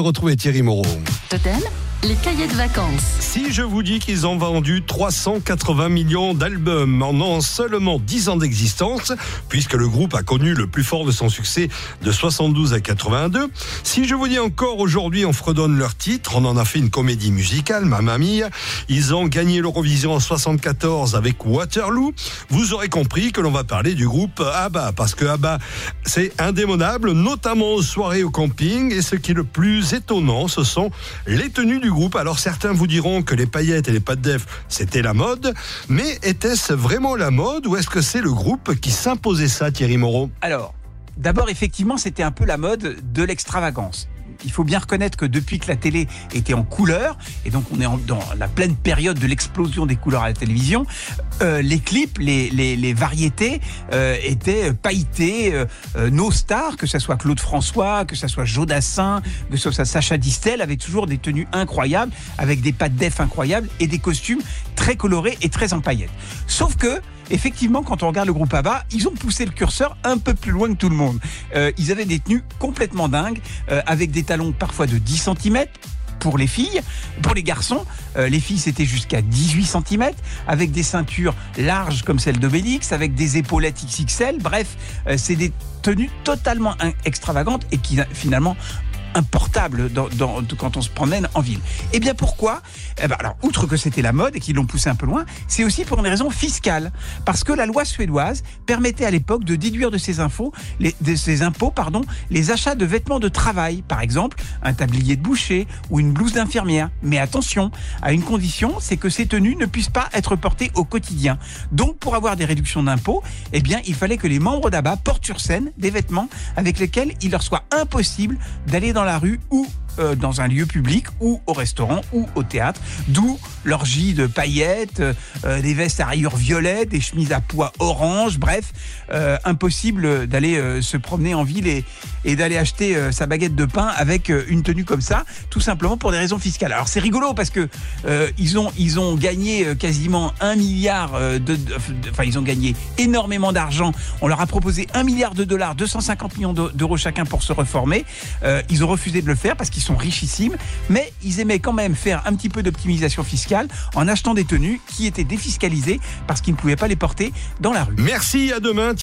Retrouver Thierry Moreau. Totem, les cahiers de vacances. Si je vous dis qu'ils ont vendu 380 millions d'albums en seulement 10 ans d'existence, puisque le groupe a connu le plus fort de son succès de 72 à 82, si je vous dis encore aujourd'hui on fredonne leur titre, on en a fait une comédie musicale, Mamma Mia, ils ont gagné l'Eurovision en 74 avec Waterloo, vous aurez compris que l'on va parler du groupe ABBA, parce que ABBA c'est indémodable, notamment aux soirées au camping, et ce qui est le plus étonnant, ce sont les tenues du Alors certains vous diront que les paillettes et les pattes d'EF, c'était la mode, mais était-ce vraiment la mode ou est-ce que c'est le groupe qui s'imposait ça, Thierry Moreau? Alors, d'abord, effectivement, c'était un peu la mode de l'extravagance il faut bien reconnaître que depuis que la télé était en couleur, et donc on est dans la pleine période de l'explosion des couleurs à la télévision, euh, les clips, les, variétés euh, étaient pailletés. Euh, nos stars, que ce soit Claude François, que ce soit Jodassin, que ce soit Sacha Distel, avaient toujours des tenues incroyables, avec des pattes d'EF incroyables et des costumes très colorés et très en paillettes. Sauf que effectivement, quand on regarde le groupe ABBA, ils ont poussé le curseur un peu plus loin que tout le monde. Euh, ils avaient des tenues complètement dingues, euh, avec des talons parfois de 10 cm, pour les filles. Pour les garçons, euh, les filles c'était jusqu'à 18 cm, avec des ceintures larges comme celle d'Obélix, avec des épaulettes XXL. Bref, c'est des tenues totalement extravagantes et qui finalement importable quand on se promène en ville. Et eh bien pourquoi? Eh ben Alors, outre que c'était la mode et qu'ils l'ont poussé un peu loin, c'est aussi pour des raisons fiscales. Parce que la loi suédoise permettait à l'époque de déduire de ces, impôts les achats de vêtements de travail, par exemple un tablier de boucher ou une blouse d'infirmière. Mais attention, à une condition, c'est que ces tenues ne puissent pas être portées au quotidien. Donc pour avoir des réductions d'impôts, eh bien il fallait que les membres d'ABBA portent sur scène des vêtements avec lesquels il leur soit impossible d'aller dans la rue ou euh, dans un lieu public ou au restaurant ou au théâtre. D'où l'orgie de paillettes, euh, des vestes à rayures violettes, des chemises à pois orange, bref, euh, impossible d'aller se promener en ville et, d'aller acheter sa baguette de pain avec une tenue comme ça, tout simplement pour des raisons fiscales. Alors c'est rigolo parce que ils ont ils ont gagné quasiment un milliard de, enfin ils ont gagné énormément d'argent. On leur a proposé un milliard de dollars, 250 millions d'euros chacun pour se reformer. ils ont refusé de le faire parce qu'ils richissimes, mais ils aimaient quand même faire un petit peu d'optimisation fiscale en achetant des tenues qui étaient défiscalisées parce qu'ils ne pouvaient pas les porter dans la rue. Merci, à demain.